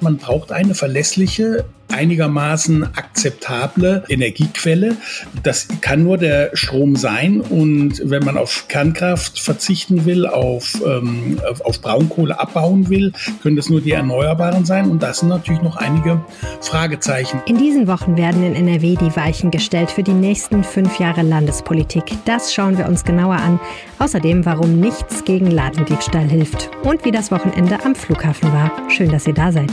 Man braucht eine verlässliche, einigermaßen akzeptable Energiequelle. Das kann nur der Strom sein. Und wenn man auf Kernkraft verzichten will, auf, ähm, auf Braunkohle abbauen will, können das nur die Erneuerbaren sein. Und das sind natürlich noch einige Fragezeichen. In diesen Wochen werden in NRW die Weichen gestellt für die nächsten fünf Jahre Landespolitik. Das schauen wir uns genauer an. Außerdem, warum nichts gegen Ladendiebstahl hilft. Und wie das Wochenende am Flughafen war. Schön, dass ihr da seid.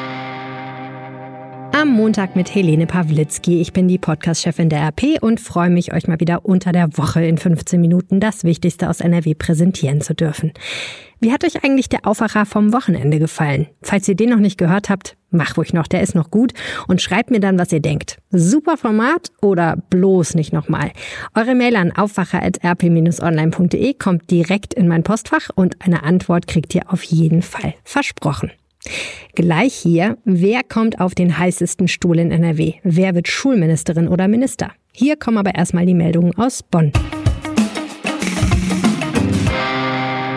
Am Montag mit Helene Pawlitzki. Ich bin die Podcast-Chefin der RP und freue mich, euch mal wieder unter der Woche in 15 Minuten das Wichtigste aus NRW präsentieren zu dürfen. Wie hat euch eigentlich der Aufwacher vom Wochenende gefallen? Falls ihr den noch nicht gehört habt, mach ruhig noch, der ist noch gut und schreibt mir dann, was ihr denkt. Super Format oder bloß nicht nochmal? Eure Mail an aufwacher.rp-online.de kommt direkt in mein Postfach und eine Antwort kriegt ihr auf jeden Fall. Versprochen. Gleich hier, wer kommt auf den heißesten Stuhl in NRW? Wer wird Schulministerin oder Minister? Hier kommen aber erstmal die Meldungen aus Bonn.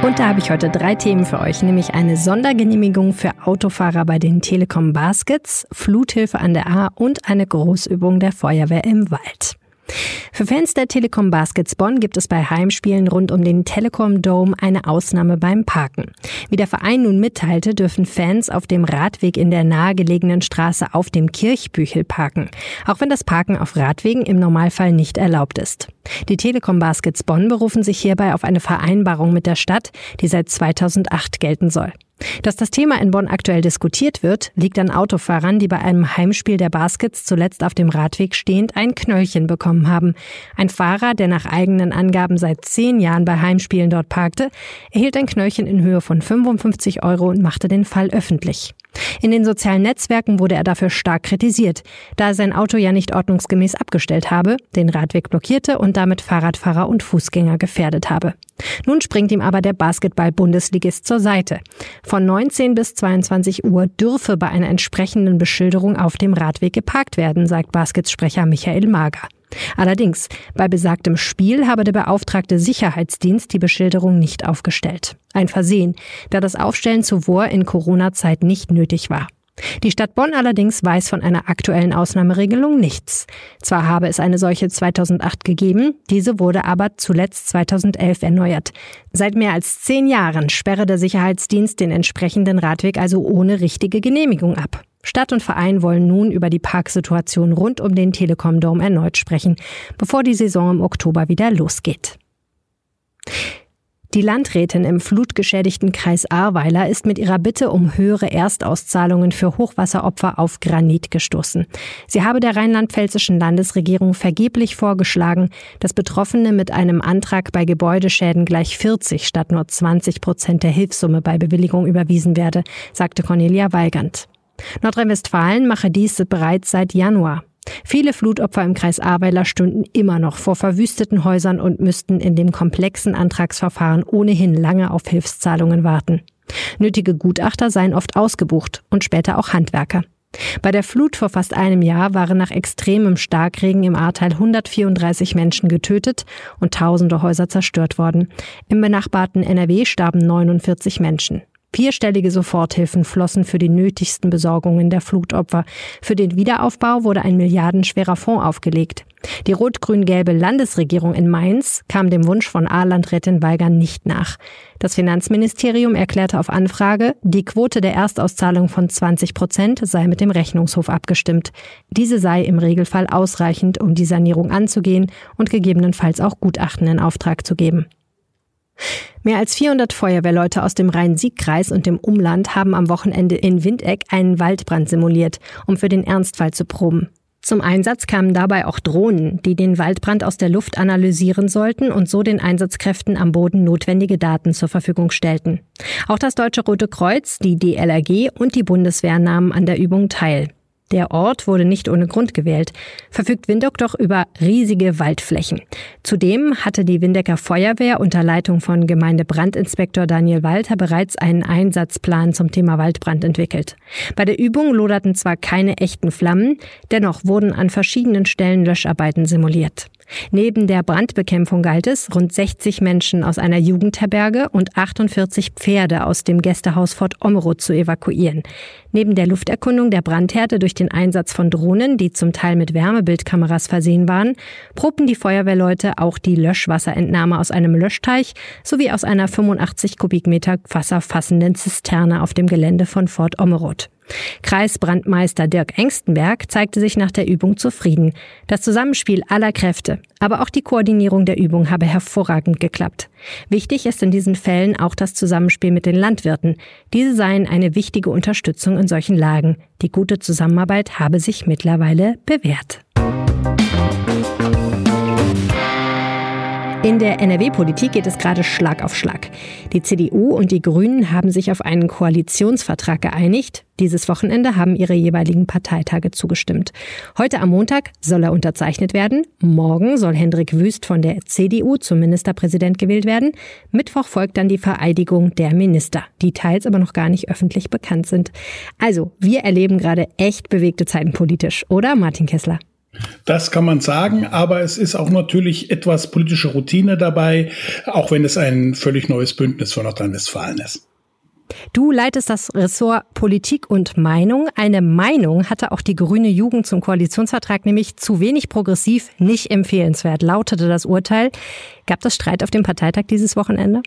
Und da habe ich heute drei Themen für euch, nämlich eine Sondergenehmigung für Autofahrer bei den Telekom Baskets, Fluthilfe an der A und eine Großübung der Feuerwehr im Wald. Für Fans der Telekom Baskets Bonn gibt es bei Heimspielen rund um den Telekom Dome eine Ausnahme beim Parken. Wie der Verein nun mitteilte, dürfen Fans auf dem Radweg in der nahegelegenen Straße auf dem Kirchbüchel parken, auch wenn das Parken auf Radwegen im Normalfall nicht erlaubt ist. Die Telekom Baskets Bonn berufen sich hierbei auf eine Vereinbarung mit der Stadt, die seit 2008 gelten soll. Dass das Thema in Bonn aktuell diskutiert wird, liegt an Autofahrern, die bei einem Heimspiel der Baskets zuletzt auf dem Radweg stehend ein Knöllchen bekommen haben. Ein Fahrer, der nach eigenen Angaben seit zehn Jahren bei Heimspielen dort parkte, erhielt ein Knöllchen in Höhe von 55 Euro und machte den Fall öffentlich. In den sozialen Netzwerken wurde er dafür stark kritisiert, da er sein Auto ja nicht ordnungsgemäß abgestellt habe, den Radweg blockierte und damit Fahrradfahrer und Fußgänger gefährdet habe. Nun springt ihm aber der Basketball-Bundesligist zur Seite. Von 19 bis 22 Uhr dürfe bei einer entsprechenden Beschilderung auf dem Radweg geparkt werden, sagt Baskets-Sprecher Michael Mager. Allerdings, bei besagtem Spiel habe der beauftragte Sicherheitsdienst die Beschilderung nicht aufgestellt. Ein Versehen, da das Aufstellen zuvor in Corona-Zeit nicht nötig war. Die Stadt Bonn allerdings weiß von einer aktuellen Ausnahmeregelung nichts. Zwar habe es eine solche 2008 gegeben, diese wurde aber zuletzt 2011 erneuert. Seit mehr als zehn Jahren sperre der Sicherheitsdienst den entsprechenden Radweg also ohne richtige Genehmigung ab. Stadt und Verein wollen nun über die Parksituation rund um den Telekom Dome erneut sprechen, bevor die Saison im Oktober wieder losgeht. Die Landrätin im flutgeschädigten Kreis Ahrweiler ist mit ihrer Bitte um höhere Erstauszahlungen für Hochwasseropfer auf Granit gestoßen. Sie habe der rheinland-pfälzischen Landesregierung vergeblich vorgeschlagen, dass Betroffene mit einem Antrag bei Gebäudeschäden gleich 40 statt nur 20 Prozent der Hilfssumme bei Bewilligung überwiesen werde, sagte Cornelia Weigand. Nordrhein-Westfalen mache dies bereits seit Januar. Viele Flutopfer im Kreis Ahrweiler stünden immer noch vor verwüsteten Häusern und müssten in dem komplexen Antragsverfahren ohnehin lange auf Hilfszahlungen warten. Nötige Gutachter seien oft ausgebucht und später auch Handwerker. Bei der Flut vor fast einem Jahr waren nach extremem Starkregen im Ahrteil 134 Menschen getötet und tausende Häuser zerstört worden. Im benachbarten NRW starben 49 Menschen. Vierstellige Soforthilfen flossen für die nötigsten Besorgungen der Flutopfer. Für den Wiederaufbau wurde ein milliardenschwerer Fonds aufgelegt. Die rot-grün-gelbe Landesregierung in Mainz kam dem Wunsch von A-Landrätin Weigern nicht nach. Das Finanzministerium erklärte auf Anfrage, die Quote der Erstauszahlung von 20 Prozent sei mit dem Rechnungshof abgestimmt. Diese sei im Regelfall ausreichend, um die Sanierung anzugehen und gegebenenfalls auch Gutachten in Auftrag zu geben. Mehr als 400 Feuerwehrleute aus dem Rhein-Sieg-Kreis und dem Umland haben am Wochenende in Windeck einen Waldbrand simuliert, um für den Ernstfall zu proben. Zum Einsatz kamen dabei auch Drohnen, die den Waldbrand aus der Luft analysieren sollten und so den Einsatzkräften am Boden notwendige Daten zur Verfügung stellten. Auch das Deutsche Rote Kreuz, die DLRG und die Bundeswehr nahmen an der Übung teil. Der Ort wurde nicht ohne Grund gewählt, verfügt Windeck doch über riesige Waldflächen. Zudem hatte die Windecker Feuerwehr unter Leitung von Gemeindebrandinspektor Daniel Walter bereits einen Einsatzplan zum Thema Waldbrand entwickelt. Bei der Übung loderten zwar keine echten Flammen, dennoch wurden an verschiedenen Stellen Löscharbeiten simuliert. Neben der Brandbekämpfung galt es, rund 60 Menschen aus einer Jugendherberge und 48 Pferde aus dem Gästehaus Fort Omero zu evakuieren. Neben der Lufterkundung der Brandherde durch den Einsatz von Drohnen, die zum Teil mit Wärmebildkameras versehen waren, probten die Feuerwehrleute auch die Löschwasserentnahme aus einem Löschteich sowie aus einer 85 Kubikmeter Wasser fassenden Zisterne auf dem Gelände von Fort Omerod. Kreisbrandmeister Dirk Engstenberg zeigte sich nach der Übung zufrieden. Das Zusammenspiel aller Kräfte, aber auch die Koordinierung der Übung habe hervorragend geklappt. Wichtig ist in diesen Fällen auch das Zusammenspiel mit den Landwirten. Diese seien eine wichtige Unterstützung in solchen Lagen. Die gute Zusammenarbeit habe sich mittlerweile bewährt. In der NRW-Politik geht es gerade Schlag auf Schlag. Die CDU und die Grünen haben sich auf einen Koalitionsvertrag geeinigt. Dieses Wochenende haben ihre jeweiligen Parteitage zugestimmt. Heute am Montag soll er unterzeichnet werden. Morgen soll Hendrik Wüst von der CDU zum Ministerpräsident gewählt werden. Mittwoch folgt dann die Vereidigung der Minister, die teils aber noch gar nicht öffentlich bekannt sind. Also, wir erleben gerade echt bewegte Zeiten politisch, oder Martin Kessler? Das kann man sagen, aber es ist auch natürlich etwas politische Routine dabei, auch wenn es ein völlig neues Bündnis von Nordrhein-Westfalen ist. Du leitest das Ressort Politik und Meinung. Eine Meinung hatte auch die grüne Jugend zum Koalitionsvertrag, nämlich zu wenig progressiv, nicht empfehlenswert, lautete das Urteil. Gab es Streit auf dem Parteitag dieses Wochenende?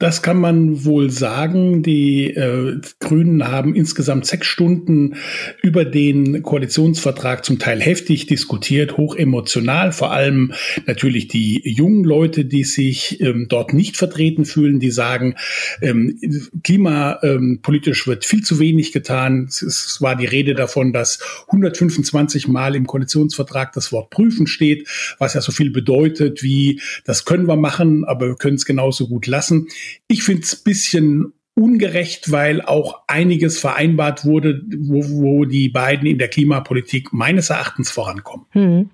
Das kann man wohl sagen. Die äh, Grünen haben insgesamt sechs Stunden über den Koalitionsvertrag zum Teil heftig diskutiert, hoch emotional. Vor allem natürlich die jungen Leute, die sich ähm, dort nicht vertreten fühlen, die sagen, ähm, klimapolitisch ähm, wird viel zu wenig getan. Es war die Rede davon, dass 125 Mal im Koalitionsvertrag das Wort prüfen steht, was ja so viel bedeutet wie, das können wir machen, aber wir können es genauso gut lassen. Ich finde es bisschen ungerecht, weil auch einiges vereinbart wurde, wo, wo die beiden in der Klimapolitik meines Erachtens vorankommen. Hm.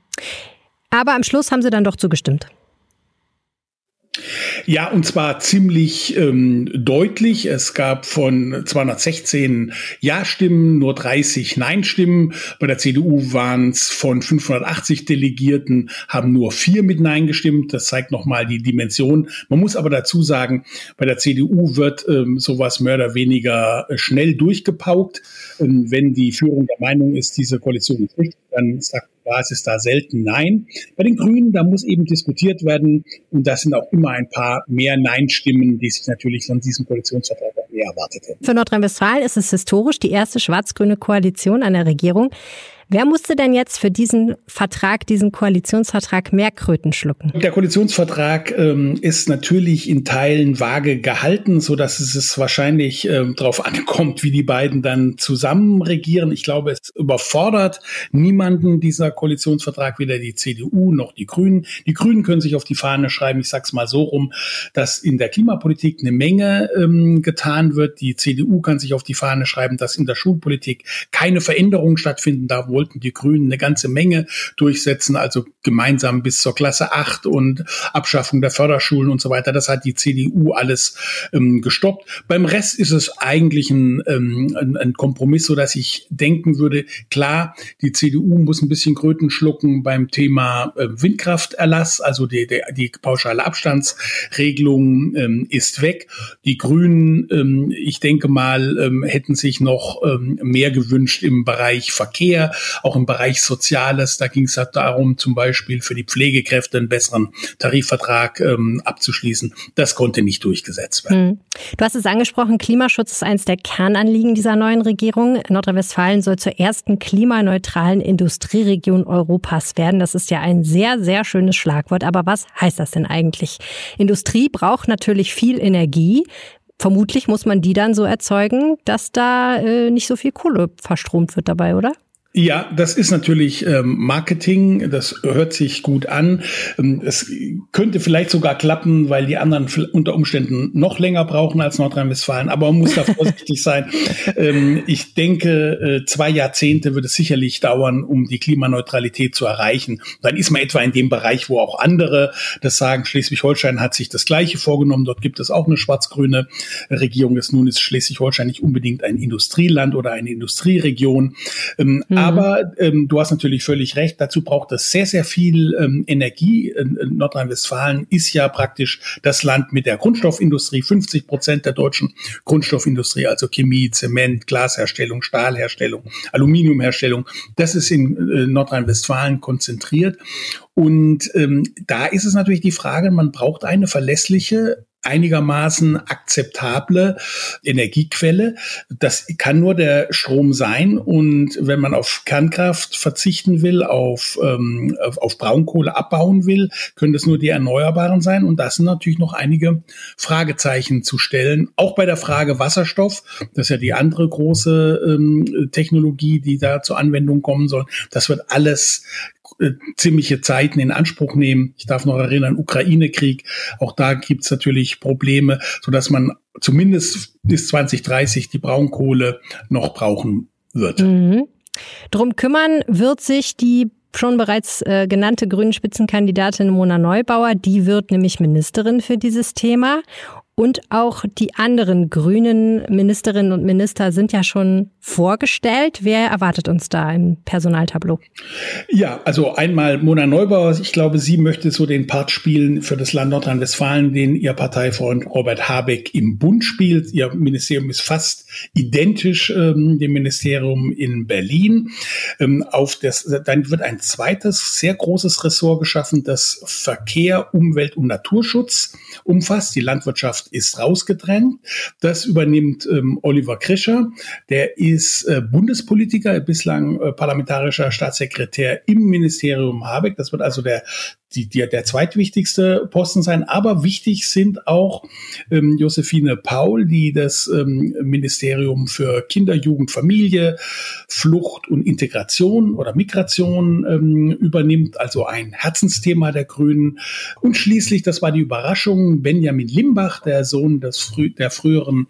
Aber am Schluss haben sie dann doch zugestimmt. Ja, und zwar ziemlich ähm, deutlich. Es gab von 216 Ja-Stimmen nur 30 Nein-Stimmen. Bei der CDU waren es von 580 Delegierten, haben nur vier mit Nein gestimmt. Das zeigt nochmal die Dimension. Man muss aber dazu sagen, bei der CDU wird ähm, sowas mehr oder weniger äh, schnell durchgepaukt. Ähm, wenn die Führung der Meinung ist, diese Koalition ist richtig, dann sagt Basis da selten Nein. Bei den Grünen, da muss eben diskutiert werden und das sind auch immer ein paar mehr Nein-Stimmen, die sich natürlich von diesem Koalitionsvertrag auch mehr erwartet hätten. Für Nordrhein-Westfalen ist es historisch die erste schwarz-grüne Koalition einer Regierung. Wer musste denn jetzt für diesen Vertrag, diesen Koalitionsvertrag mehr Kröten schlucken? Der Koalitionsvertrag ähm, ist natürlich in Teilen vage gehalten, so dass es, wahrscheinlich ähm, darauf ankommt, wie die beiden dann zusammen regieren. Ich glaube, es überfordert niemanden dieser Koalitionsvertrag, weder die CDU noch die Grünen. Die Grünen können sich auf die Fahne schreiben, ich sag's mal so rum, dass in der Klimapolitik eine Menge ähm, getan wird. Die CDU kann sich auf die Fahne schreiben, dass in der Schulpolitik keine Veränderungen stattfinden darf, wollten die Grünen eine ganze Menge durchsetzen, also gemeinsam bis zur Klasse 8 und Abschaffung der Förderschulen und so weiter. Das hat die CDU alles ähm, gestoppt. Beim Rest ist es eigentlich ein, ähm, ein, ein Kompromiss, so dass ich denken würde, klar, die CDU muss ein bisschen Kröten schlucken beim Thema äh, Windkrafterlass, also die, die, die pauschale Abstandsregelung ähm, ist weg. Die Grünen, ähm, ich denke mal, ähm, hätten sich noch ähm, mehr gewünscht im Bereich Verkehr auch im Bereich Soziales. Da ging es halt darum, zum Beispiel für die Pflegekräfte einen besseren Tarifvertrag ähm, abzuschließen. Das konnte nicht durchgesetzt werden. Hm. Du hast es angesprochen, Klimaschutz ist eines der Kernanliegen dieser neuen Regierung. Nordrhein-Westfalen soll zur ersten klimaneutralen Industrieregion Europas werden. Das ist ja ein sehr, sehr schönes Schlagwort. Aber was heißt das denn eigentlich? Industrie braucht natürlich viel Energie. Vermutlich muss man die dann so erzeugen, dass da äh, nicht so viel Kohle verstromt wird dabei, oder? Ja, das ist natürlich ähm, Marketing, das hört sich gut an. Ähm, es könnte vielleicht sogar klappen, weil die anderen unter Umständen noch länger brauchen als Nordrhein-Westfalen, aber man muss da vorsichtig sein. Ähm, ich denke, äh, zwei Jahrzehnte wird es sicherlich dauern, um die Klimaneutralität zu erreichen. Dann ist man etwa in dem Bereich, wo auch andere das sagen. Schleswig-Holstein hat sich das Gleiche vorgenommen. Dort gibt es auch eine schwarz-grüne Regierung. Nun ist Schleswig-Holstein nicht unbedingt ein Industrieland oder eine Industrieregion. Mhm Aber ähm, du hast natürlich völlig recht, dazu braucht es sehr, sehr viel ähm, Energie. Nordrhein-Westfalen ist ja praktisch das Land mit der Grundstoffindustrie. 50 Prozent der deutschen Grundstoffindustrie, also Chemie, Zement, Glasherstellung, Stahlherstellung, Aluminiumherstellung, das ist in äh, Nordrhein-Westfalen konzentriert. Und ähm, da ist es natürlich die Frage, man braucht eine verlässliche einigermaßen akzeptable Energiequelle. Das kann nur der Strom sein. Und wenn man auf Kernkraft verzichten will, auf, ähm, auf, Braunkohle abbauen will, können das nur die Erneuerbaren sein. Und da sind natürlich noch einige Fragezeichen zu stellen. Auch bei der Frage Wasserstoff, das ist ja die andere große ähm, Technologie, die da zur Anwendung kommen soll. Das wird alles äh, ziemliche Zeiten in Anspruch nehmen. Ich darf noch erinnern, Ukraine-Krieg, auch da gibt's natürlich Probleme, so dass man zumindest bis 2030 die Braunkohle noch brauchen wird. Mhm. Drum kümmern wird sich die schon bereits äh, genannte grünen Spitzenkandidatin Mona Neubauer, die wird nämlich Ministerin für dieses Thema. Und auch die anderen grünen Ministerinnen und Minister sind ja schon vorgestellt. Wer erwartet uns da im Personaltableau? Ja, also einmal Mona Neubauer. Ich glaube, sie möchte so den Part spielen für das Land Nordrhein-Westfalen, den ihr Parteifreund Robert Habeck im Bund spielt. Ihr Ministerium ist fast identisch ähm, dem Ministerium in Berlin. Ähm, auf das, dann wird ein zweites sehr großes Ressort geschaffen, das Verkehr, Umwelt und Naturschutz umfasst. Die Landwirtschaft ist rausgedrängt. Das übernimmt ähm, Oliver Krischer. Der ist äh, Bundespolitiker, bislang äh, parlamentarischer Staatssekretär im Ministerium Habeck. Das wird also der die, die, der zweitwichtigste Posten sein. Aber wichtig sind auch ähm, Josephine Paul, die das ähm, Ministerium für Kinder, Jugend, Familie, Flucht und Integration oder Migration ähm, übernimmt, also ein Herzensthema der Grünen. Und schließlich, das war die Überraschung, Benjamin Limbach, der Sohn des frü der früheren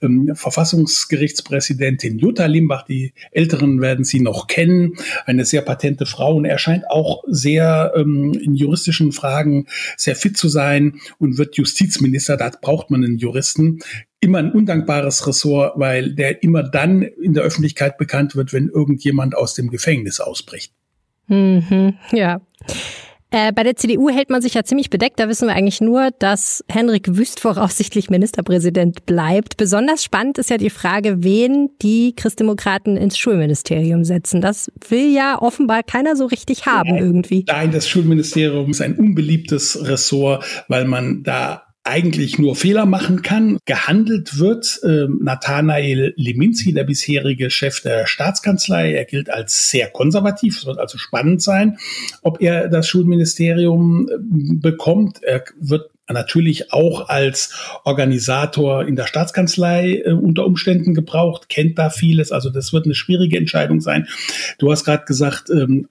ähm, Verfassungsgerichtspräsidentin Jutta Limbach, die Älteren werden sie noch kennen, eine sehr patente Frau und er scheint auch sehr ähm, in juristischen Fragen sehr fit zu sein und wird Justizminister. Da braucht man einen Juristen. Immer ein undankbares Ressort, weil der immer dann in der Öffentlichkeit bekannt wird, wenn irgendjemand aus dem Gefängnis ausbricht. Mhm, ja. Äh, bei der CDU hält man sich ja ziemlich bedeckt. Da wissen wir eigentlich nur, dass Henrik Wüst voraussichtlich Ministerpräsident bleibt. Besonders spannend ist ja die Frage, wen die Christdemokraten ins Schulministerium setzen. Das will ja offenbar keiner so richtig haben Nein. irgendwie. Nein, das Schulministerium ist ein unbeliebtes Ressort, weil man da eigentlich nur Fehler machen kann. Gehandelt wird äh, Nathanael Liminski, der bisherige Chef der Staatskanzlei. Er gilt als sehr konservativ. Es wird also spannend sein, ob er das Schulministerium äh, bekommt. Er wird natürlich auch als Organisator in der Staatskanzlei äh, unter Umständen gebraucht, kennt da vieles. Also das wird eine schwierige Entscheidung sein. Du hast gerade gesagt, ähm,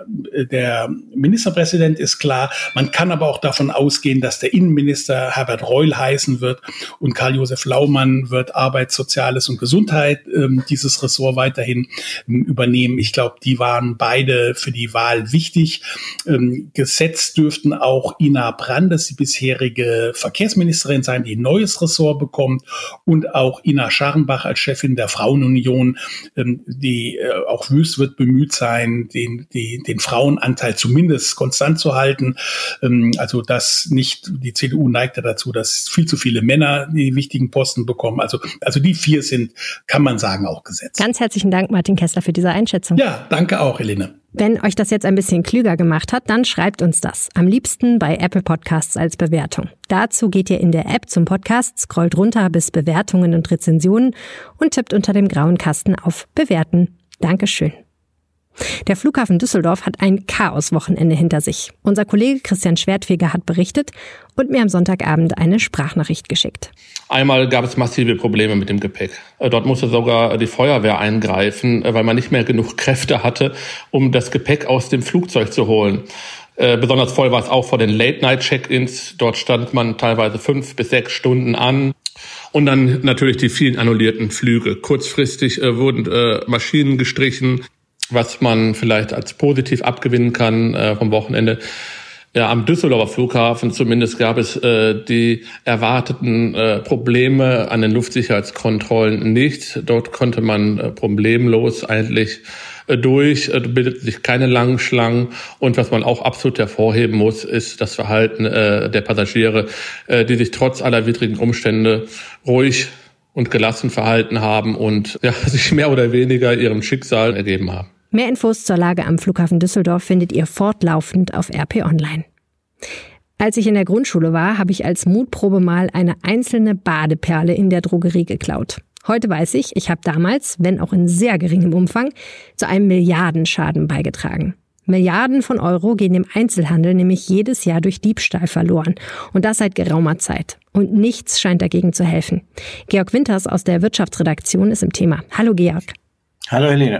der Ministerpräsident ist klar. Man kann aber auch davon ausgehen, dass der Innenminister Herbert Reul heißen wird und Karl-Josef Laumann wird Arbeit, Soziales und Gesundheit ähm, dieses Ressort weiterhin ähm, übernehmen. Ich glaube, die waren beide für die Wahl wichtig. Ähm, gesetzt dürften auch Ina Brandes, die bisherige Verkehrsministerin sein, die ein neues Ressort bekommt und auch Ina Scharrenbach als Chefin der Frauenunion, ähm, die äh, auch wüst wird bemüht sein, den, die, den Frauenanteil zumindest konstant zu halten. Ähm, also dass nicht, die CDU neigt ja dazu, dass viel zu viele Männer die wichtigen Posten bekommen. Also, also die vier sind, kann man sagen, auch gesetzt. Ganz herzlichen Dank, Martin Kessler, für diese Einschätzung. Ja, danke auch, Helene. Wenn euch das jetzt ein bisschen klüger gemacht hat, dann schreibt uns das. Am liebsten bei Apple Podcasts als Bewertung. Dazu geht ihr in der App zum Podcast, scrollt runter bis Bewertungen und Rezensionen und tippt unter dem grauen Kasten auf Bewerten. Dankeschön. Der Flughafen Düsseldorf hat ein Chaos-Wochenende hinter sich. Unser Kollege Christian Schwertfeger hat berichtet und mir am Sonntagabend eine Sprachnachricht geschickt. Einmal gab es massive Probleme mit dem Gepäck. Äh, dort musste sogar die Feuerwehr eingreifen, äh, weil man nicht mehr genug Kräfte hatte, um das Gepäck aus dem Flugzeug zu holen. Äh, besonders voll war es auch vor den Late-Night-Check-ins. Dort stand man teilweise fünf bis sechs Stunden an. Und dann natürlich die vielen annullierten Flüge. Kurzfristig wurden Maschinen gestrichen was man vielleicht als positiv abgewinnen kann äh, vom Wochenende. Ja, am Düsseldorfer Flughafen zumindest gab es äh, die erwarteten äh, Probleme an den Luftsicherheitskontrollen nicht. Dort konnte man äh, problemlos eigentlich äh, durch, äh, bildet sich keine langen Schlangen. Und was man auch absolut hervorheben muss, ist das Verhalten äh, der Passagiere, äh, die sich trotz aller widrigen Umstände ruhig und gelassen verhalten haben und ja, sich mehr oder weniger ihrem Schicksal ergeben haben. Mehr Infos zur Lage am Flughafen Düsseldorf findet ihr fortlaufend auf RP Online. Als ich in der Grundschule war, habe ich als Mutprobe mal eine einzelne Badeperle in der Drogerie geklaut. Heute weiß ich, ich habe damals, wenn auch in sehr geringem Umfang, zu einem Milliardenschaden beigetragen. Milliarden von Euro gehen im Einzelhandel nämlich jedes Jahr durch Diebstahl verloren. Und das seit geraumer Zeit. Und nichts scheint dagegen zu helfen. Georg Winters aus der Wirtschaftsredaktion ist im Thema. Hallo Georg. Hallo Helene.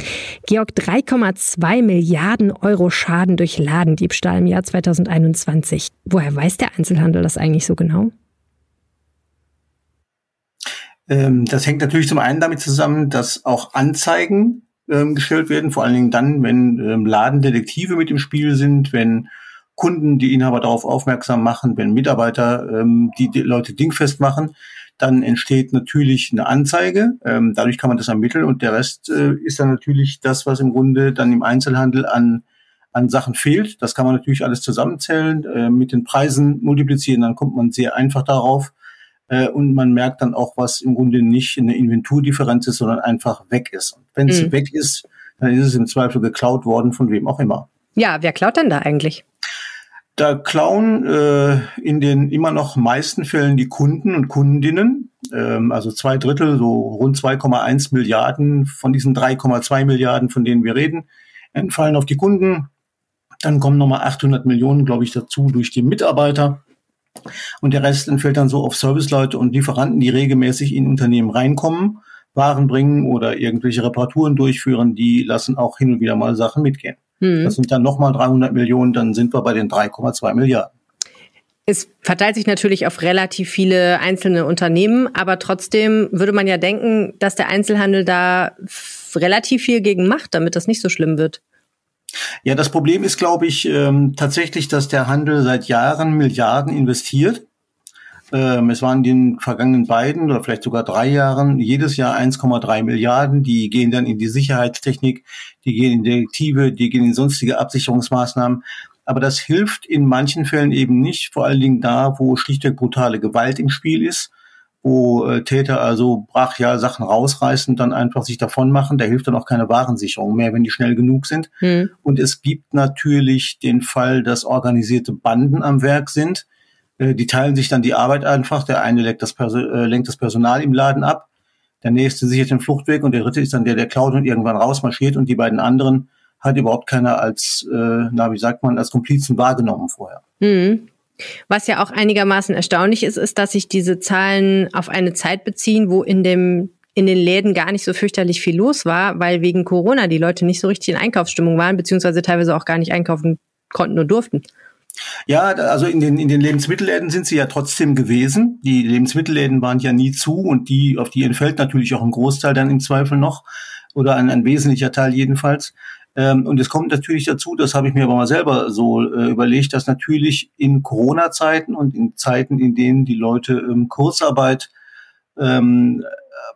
Georg, 3,2 Milliarden Euro Schaden durch Ladendiebstahl im Jahr 2021. Woher weiß der Einzelhandel das eigentlich so genau? Ähm, das hängt natürlich zum einen damit zusammen, dass auch Anzeigen ähm, gestellt werden, vor allen Dingen dann, wenn ähm, Ladendetektive mit im Spiel sind, wenn Kunden die Inhaber darauf aufmerksam machen, wenn Mitarbeiter ähm, die, die Leute dingfest machen, dann entsteht natürlich eine Anzeige. Ähm, dadurch kann man das ermitteln und der Rest äh, ist dann natürlich das, was im Grunde dann im Einzelhandel an an Sachen fehlt. Das kann man natürlich alles zusammenzählen, äh, mit den Preisen multiplizieren, dann kommt man sehr einfach darauf. Äh, und man merkt dann auch, was im Grunde nicht eine Inventurdifferenz ist, sondern einfach weg ist. Und wenn es mhm. weg ist, dann ist es im Zweifel geklaut worden, von wem auch immer. Ja, wer klaut denn da eigentlich? Da klauen äh, in den immer noch meisten Fällen die Kunden und Kundinnen. Ähm, also zwei Drittel, so rund 2,1 Milliarden von diesen 3,2 Milliarden, von denen wir reden, entfallen auf die Kunden. Dann kommen nochmal 800 Millionen, glaube ich, dazu durch die Mitarbeiter. Und der Rest entfällt dann so auf Serviceleute und Lieferanten, die regelmäßig in Unternehmen reinkommen, Waren bringen oder irgendwelche Reparaturen durchführen. Die lassen auch hin und wieder mal Sachen mitgehen. Hm. Das sind dann nochmal 300 Millionen, dann sind wir bei den 3,2 Milliarden. Es verteilt sich natürlich auf relativ viele einzelne Unternehmen, aber trotzdem würde man ja denken, dass der Einzelhandel da relativ viel gegen macht, damit das nicht so schlimm wird. Ja, das Problem ist, glaube ich, ähm, tatsächlich, dass der Handel seit Jahren Milliarden investiert. Ähm, es waren in den vergangenen beiden oder vielleicht sogar drei Jahren jedes Jahr 1,3 Milliarden. Die gehen dann in die Sicherheitstechnik, die gehen in Detektive, die gehen in sonstige Absicherungsmaßnahmen. Aber das hilft in manchen Fällen eben nicht, vor allen Dingen da, wo schlichtweg brutale Gewalt im Spiel ist wo äh, Täter also brachial Sachen rausreißen, dann einfach sich davon machen. Da hilft dann auch keine Warensicherung mehr, wenn die schnell genug sind. Mhm. Und es gibt natürlich den Fall, dass organisierte Banden am Werk sind. Äh, die teilen sich dann die Arbeit einfach. Der eine lenkt das, äh, lenkt das Personal im Laden ab, der nächste sichert den Fluchtweg und der dritte ist dann der, der klaut und irgendwann rausmarschiert und die beiden anderen hat überhaupt keiner als, äh, na wie sagt man, als Komplizen wahrgenommen vorher. Mhm. Was ja auch einigermaßen erstaunlich ist, ist, dass sich diese Zahlen auf eine Zeit beziehen, wo in dem in den Läden gar nicht so fürchterlich viel los war, weil wegen Corona die Leute nicht so richtig in Einkaufsstimmung waren, beziehungsweise teilweise auch gar nicht einkaufen konnten und durften. Ja, also in den, in den Lebensmittelläden sind sie ja trotzdem gewesen. Die Lebensmittelläden waren ja nie zu und die, auf die entfällt natürlich auch ein Großteil dann im Zweifel noch oder ein, ein wesentlicher Teil jedenfalls. Ähm, und es kommt natürlich dazu, das habe ich mir aber mal selber so äh, überlegt, dass natürlich in Corona-Zeiten und in Zeiten, in denen die Leute ähm, Kurzarbeit ähm,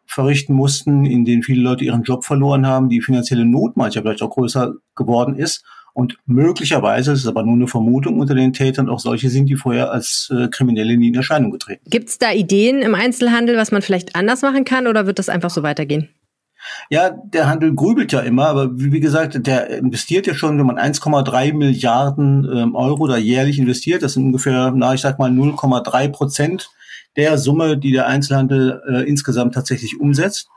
verrichten mussten, in denen viele Leute ihren Job verloren haben, die finanzielle Not mancher vielleicht auch größer geworden ist. Und möglicherweise, das ist aber nur eine Vermutung unter den Tätern, auch solche sind, die vorher als äh, Kriminelle nie in Erscheinung getreten. Gibt es da Ideen im Einzelhandel, was man vielleicht anders machen kann oder wird das einfach so weitergehen? Ja, der Handel grübelt ja immer, aber wie, wie gesagt, der investiert ja schon, wenn man 1,3 Milliarden ähm, Euro da jährlich investiert, das sind ungefähr, na, ich sag mal 0,3 Prozent der Summe, die der Einzelhandel äh, insgesamt tatsächlich umsetzt.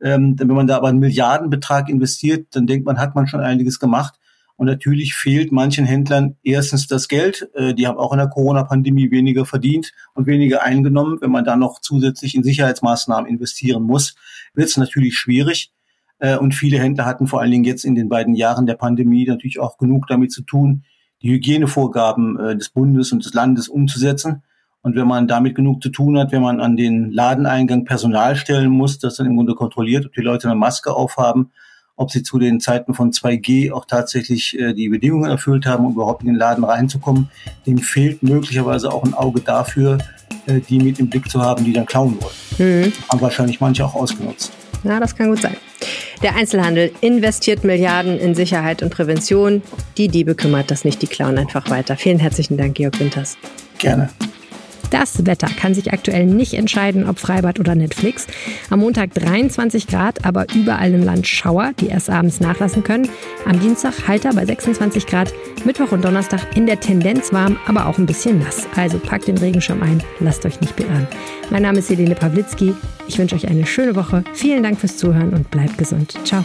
Ähm, wenn man da aber einen Milliardenbetrag investiert, dann denkt man, hat man schon einiges gemacht. Und natürlich fehlt manchen Händlern erstens das Geld. Äh, die haben auch in der Corona-Pandemie weniger verdient und weniger eingenommen. Wenn man da noch zusätzlich in Sicherheitsmaßnahmen investieren muss, wird es natürlich schwierig. Äh, und viele Händler hatten vor allen Dingen jetzt in den beiden Jahren der Pandemie natürlich auch genug damit zu tun, die Hygienevorgaben äh, des Bundes und des Landes umzusetzen. Und wenn man damit genug zu tun hat, wenn man an den Ladeneingang Personal stellen muss, das dann im Grunde kontrolliert, ob die Leute eine Maske aufhaben, ob sie zu den Zeiten von 2G auch tatsächlich äh, die Bedingungen erfüllt haben, um überhaupt in den Laden reinzukommen, dem fehlt möglicherweise auch ein Auge dafür, äh, die mit im Blick zu haben, die dann klauen wollen. Mhm. Haben wahrscheinlich manche auch ausgenutzt. Ja, das kann gut sein. Der Einzelhandel investiert Milliarden in Sicherheit und Prävention. Die Diebe kümmert das nicht, die klauen einfach weiter. Vielen herzlichen Dank, Georg Winters. Gerne. Das Wetter kann sich aktuell nicht entscheiden, ob Freibad oder Netflix. Am Montag 23 Grad, aber überall im Land Schauer, die erst abends nachlassen können. Am Dienstag Halter bei 26 Grad. Mittwoch und Donnerstag in der Tendenz warm, aber auch ein bisschen nass. Also packt den Regenschirm ein, lasst euch nicht beirren. Mein Name ist Helene Pawlitzki. Ich wünsche euch eine schöne Woche. Vielen Dank fürs Zuhören und bleibt gesund. Ciao.